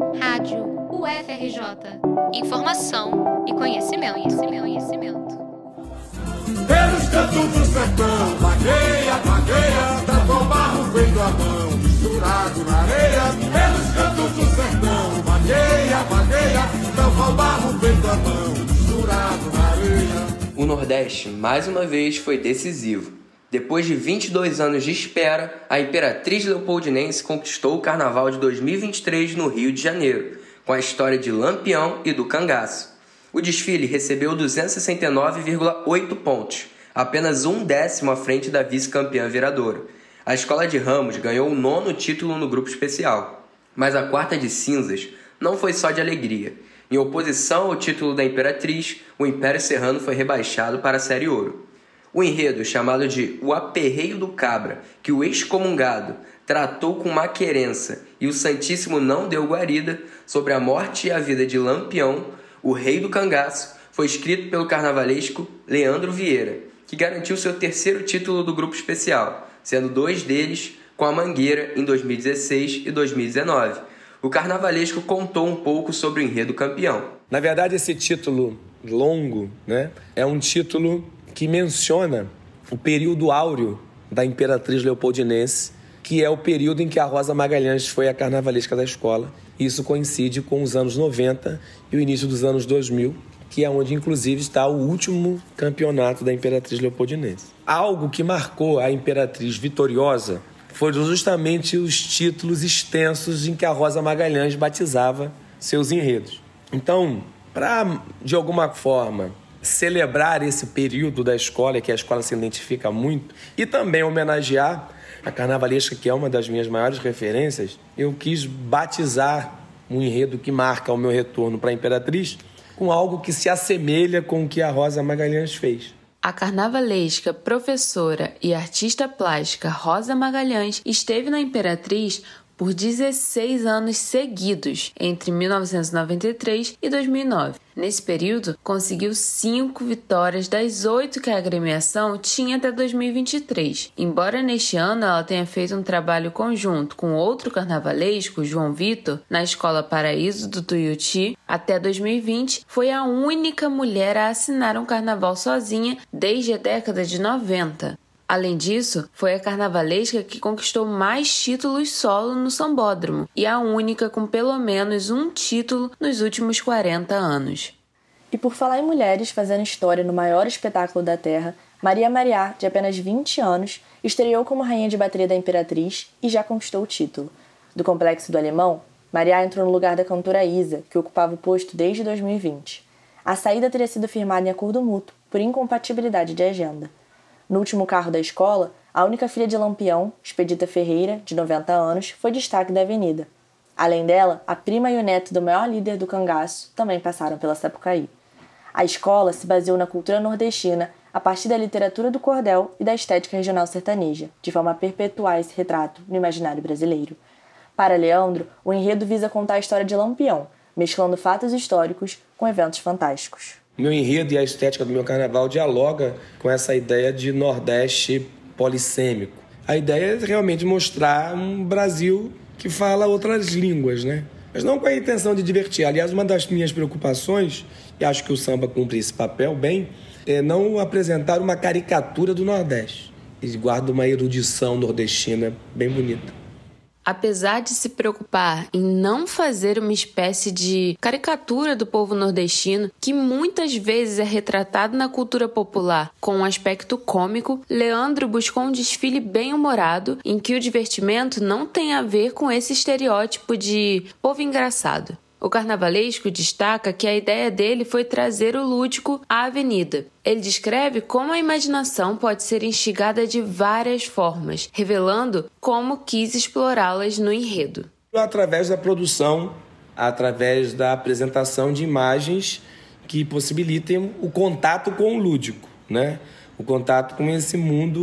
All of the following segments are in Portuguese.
Rádio UFRJ. Informação e conhecimento, conhecimento, conhecimento. Pelos cantos do sertão, vagueia, vagueia, tratou barro feito a mão, misturado na areia. Pelos cantos do sertão, vagueia, vagueia, tratou barro feito a mão, misturado na areia. O Nordeste, mais uma vez, foi decisivo. Depois de 22 anos de espera, a Imperatriz Leopoldinense conquistou o Carnaval de 2023 no Rio de Janeiro, com a história de Lampião e do Cangaço. O desfile recebeu 269,8 pontos, apenas um décimo à frente da vice-campeã Viradouro. A Escola de Ramos ganhou o nono título no grupo especial. Mas a quarta de cinzas não foi só de alegria. Em oposição ao título da Imperatriz, o Império Serrano foi rebaixado para a Série Ouro. O enredo, chamado de O Aperreio do Cabra, que o excomungado tratou com maquerença e o Santíssimo não deu guarida, sobre a morte e a vida de Lampião, o rei do cangaço, foi escrito pelo carnavalesco Leandro Vieira, que garantiu seu terceiro título do grupo especial, sendo dois deles com a Mangueira em 2016 e 2019. O carnavalesco contou um pouco sobre o enredo campeão. Na verdade, esse título longo né, é um título que menciona o período áureo da Imperatriz Leopoldinense, que é o período em que a Rosa Magalhães foi a carnavalesca da escola. Isso coincide com os anos 90 e o início dos anos 2000, que é onde inclusive está o último campeonato da Imperatriz Leopoldinense. Algo que marcou a Imperatriz vitoriosa foram justamente os títulos extensos em que a Rosa Magalhães batizava seus enredos. Então, para de alguma forma celebrar esse período da escola, que a escola se identifica muito, e também homenagear a carnavalesca, que é uma das minhas maiores referências, eu quis batizar um enredo que marca o meu retorno para a Imperatriz com algo que se assemelha com o que a Rosa Magalhães fez. A carnavalesca, professora e artista plástica Rosa Magalhães esteve na Imperatriz por 16 anos seguidos, entre 1993 e 2009. Nesse período, conseguiu cinco vitórias das oito que a agremiação tinha até 2023. Embora neste ano ela tenha feito um trabalho conjunto com outro carnavalesco, João Vitor, na Escola Paraíso do Tuiuti, até 2020 foi a única mulher a assinar um carnaval sozinha desde a década de 90. Além disso, foi a carnavalesca que conquistou mais títulos solo no sambódromo e a única com pelo menos um título nos últimos 40 anos. E por falar em mulheres fazendo história no maior espetáculo da Terra, Maria Mariá, de apenas 20 anos, estreou como rainha de bateria da Imperatriz e já conquistou o título. Do Complexo do Alemão, Mariá entrou no lugar da cantora Isa, que ocupava o posto desde 2020. A saída teria sido firmada em acordo mútuo, por incompatibilidade de agenda. No último carro da escola, a única filha de Lampião, Expedita Ferreira, de 90 anos, foi destaque da avenida. Além dela, a prima e o neto do maior líder do cangaço também passaram pela Sapucaí. A escola se baseou na cultura nordestina a partir da literatura do cordel e da estética regional sertaneja, de forma a perpetuar esse retrato no imaginário brasileiro. Para Leandro, o enredo visa contar a história de Lampião, mesclando fatos históricos com eventos fantásticos meu enredo e a estética do meu carnaval dialoga com essa ideia de Nordeste polissêmico. A ideia é realmente mostrar um Brasil que fala outras línguas, né? Mas não com a intenção de divertir. Aliás, uma das minhas preocupações, e acho que o samba cumpre esse papel bem, é não apresentar uma caricatura do Nordeste. E guarda uma erudição nordestina bem bonita apesar de se preocupar em não fazer uma espécie de caricatura do povo nordestino, que muitas vezes é retratado na cultura popular com um aspecto cômico, Leandro buscou um desfile bem-humorado em que o divertimento não tem a ver com esse estereótipo de povo engraçado. O carnavalesco destaca que a ideia dele foi trazer o lúdico à avenida. Ele descreve como a imaginação pode ser instigada de várias formas, revelando como quis explorá-las no enredo. Através da produção, através da apresentação de imagens que possibilitem o contato com o lúdico, né? o contato com esse mundo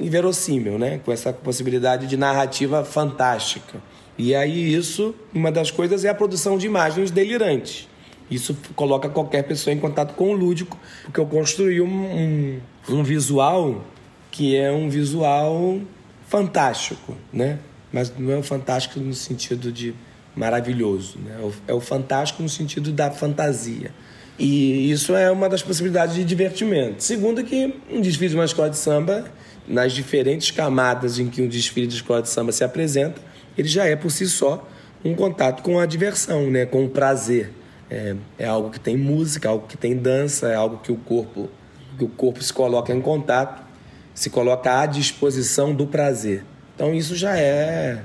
inverossímil, né? com essa possibilidade de narrativa fantástica. E aí isso, uma das coisas é a produção de imagens delirantes. Isso coloca qualquer pessoa em contato com o lúdico, porque eu construí um, um, um visual que é um visual fantástico, né? Mas não é fantástico no sentido de maravilhoso. Né? É o fantástico no sentido da fantasia. E isso é uma das possibilidades de divertimento. Segundo, que um desfile de uma escola de samba, nas diferentes camadas em que um desfile de escola de samba se apresenta, ele já é por si só um contato com a diversão, né? com o prazer. É, é algo que tem música, algo que tem dança, é algo que o corpo, que o corpo se coloca em contato, se coloca à disposição do prazer. Então isso já é,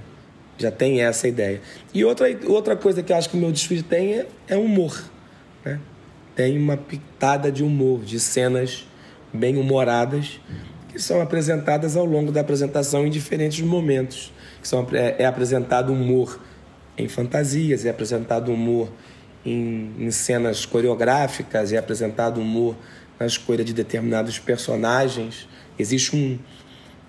já tem essa ideia. E outra, outra coisa que eu acho que o meu desfile tem é, é humor. Né? Tem uma pitada de humor, de cenas bem humoradas que são apresentadas ao longo da apresentação em diferentes momentos. Que são, é, é apresentado humor em fantasias, é apresentado humor em, em cenas coreográficas, é apresentado humor na escolha de determinados personagens. Existe um,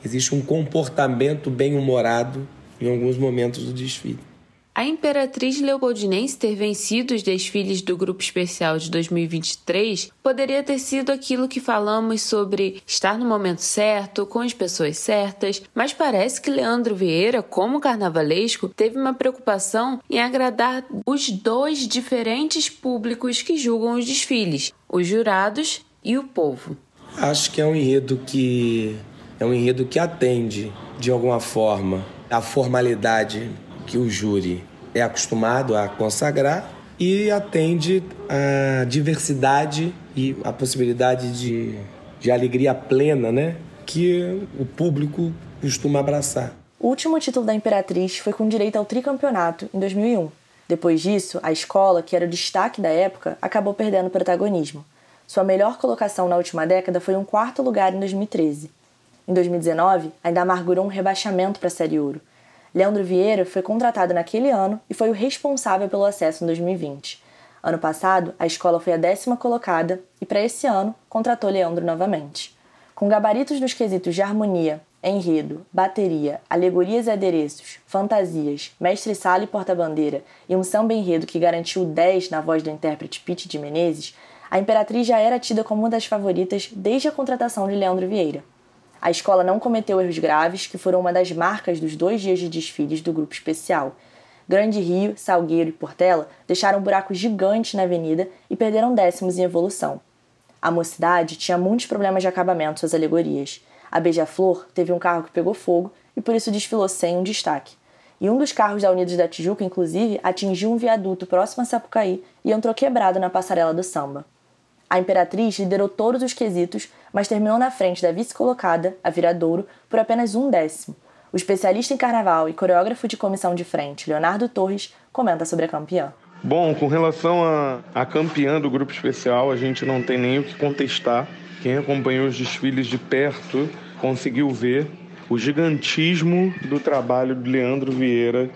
existe um comportamento bem humorado em alguns momentos do desfile. A Imperatriz Leopoldinense ter vencido os desfiles do Grupo Especial de 2023 poderia ter sido aquilo que falamos sobre estar no momento certo, com as pessoas certas, mas parece que Leandro Vieira, como carnavalesco, teve uma preocupação em agradar os dois diferentes públicos que julgam os desfiles, os jurados e o povo. Acho que é um enredo que é um enredo que atende de alguma forma a formalidade que o júri é acostumado a consagrar e atende a diversidade e a possibilidade de, de alegria plena, né? Que o público costuma abraçar. O último título da Imperatriz foi com direito ao tricampeonato em 2001. Depois disso, a escola, que era o destaque da época, acabou perdendo protagonismo. Sua melhor colocação na última década foi um quarto lugar em 2013. Em 2019, ainda amargurou um rebaixamento para a Série Ouro, Leandro Vieira foi contratado naquele ano e foi o responsável pelo acesso em 2020. Ano passado, a escola foi a décima colocada e, para esse ano, contratou Leandro novamente. Com gabaritos nos quesitos de harmonia, enredo, bateria, alegorias e adereços, fantasias, mestre-sala e porta-bandeira e um samba enredo que garantiu 10 na voz do intérprete Pete de Menezes, a Imperatriz já era tida como uma das favoritas desde a contratação de Leandro Vieira. A escola não cometeu erros graves, que foram uma das marcas dos dois dias de desfiles do grupo especial. Grande Rio, Salgueiro e Portela deixaram buracos gigantes na avenida e perderam décimos em evolução. A mocidade tinha muitos problemas de acabamento suas alegorias. A Beija-Flor teve um carro que pegou fogo e por isso desfilou sem um destaque. E um dos carros da Unidos da Tijuca, inclusive, atingiu um viaduto próximo a Sapucaí e entrou quebrado na passarela do samba. A Imperatriz liderou todos os quesitos, mas terminou na frente da vice-colocada, a Viradouro, por apenas um décimo. O especialista em carnaval e coreógrafo de comissão de frente, Leonardo Torres, comenta sobre a campeã. Bom, com relação à campeã do grupo especial, a gente não tem nem o que contestar. Quem acompanhou os desfiles de perto conseguiu ver o gigantismo do trabalho de Leandro Vieira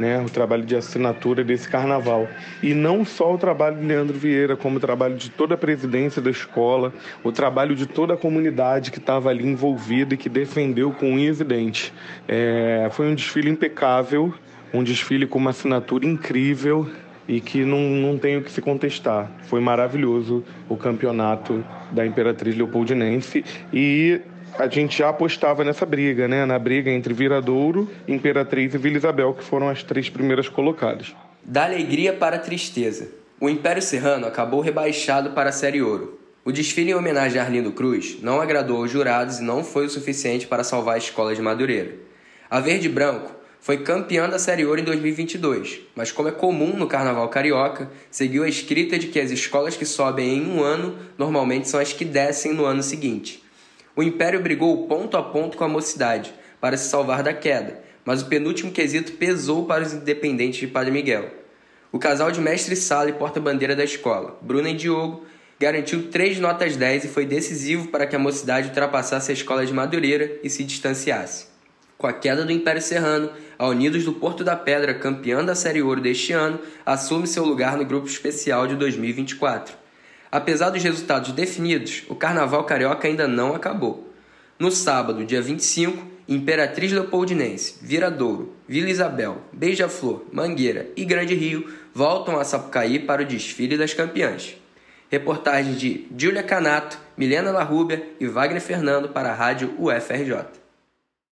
né, o trabalho de assinatura desse carnaval. E não só o trabalho de Leandro Vieira, como o trabalho de toda a presidência da escola, o trabalho de toda a comunidade que estava ali envolvida e que defendeu com unha evidente. É, foi um desfile impecável, um desfile com uma assinatura incrível e que não, não tem o que se contestar. Foi maravilhoso o campeonato da Imperatriz Leopoldinense e a gente já apostava nessa briga, né? Na briga entre Viradouro, Imperatriz e Vila Isabel, que foram as três primeiras colocadas. Da alegria para a tristeza. O Império Serrano acabou rebaixado para a Série Ouro. O desfile em homenagem a Arlindo Cruz não agradou aos jurados e não foi o suficiente para salvar a escola de Madureira. A Verde Branco foi campeã da Série Ouro em 2022, mas como é comum no Carnaval Carioca, seguiu a escrita de que as escolas que sobem em um ano normalmente são as que descem no ano seguinte. O Império brigou ponto a ponto com a mocidade para se salvar da queda, mas o penúltimo quesito pesou para os independentes de Padre Miguel. O casal de mestre-sala e porta-bandeira da escola, Bruna e Diogo, garantiu três notas 10 e foi decisivo para que a mocidade ultrapassasse a escola de Madureira e se distanciasse. Com a queda do Império Serrano, a Unidos do Porto da Pedra, campeã da Série Ouro deste ano, assume seu lugar no grupo especial de 2024. Apesar dos resultados definidos, o Carnaval Carioca ainda não acabou. No sábado, dia 25, Imperatriz Leopoldinense, Viradouro, Vila Isabel, Beija-Flor, Mangueira e Grande Rio voltam a Sapucaí para o desfile das campeãs. Reportagem de Júlia Canato, Milena Larrubia e Wagner Fernando para a Rádio UFRJ.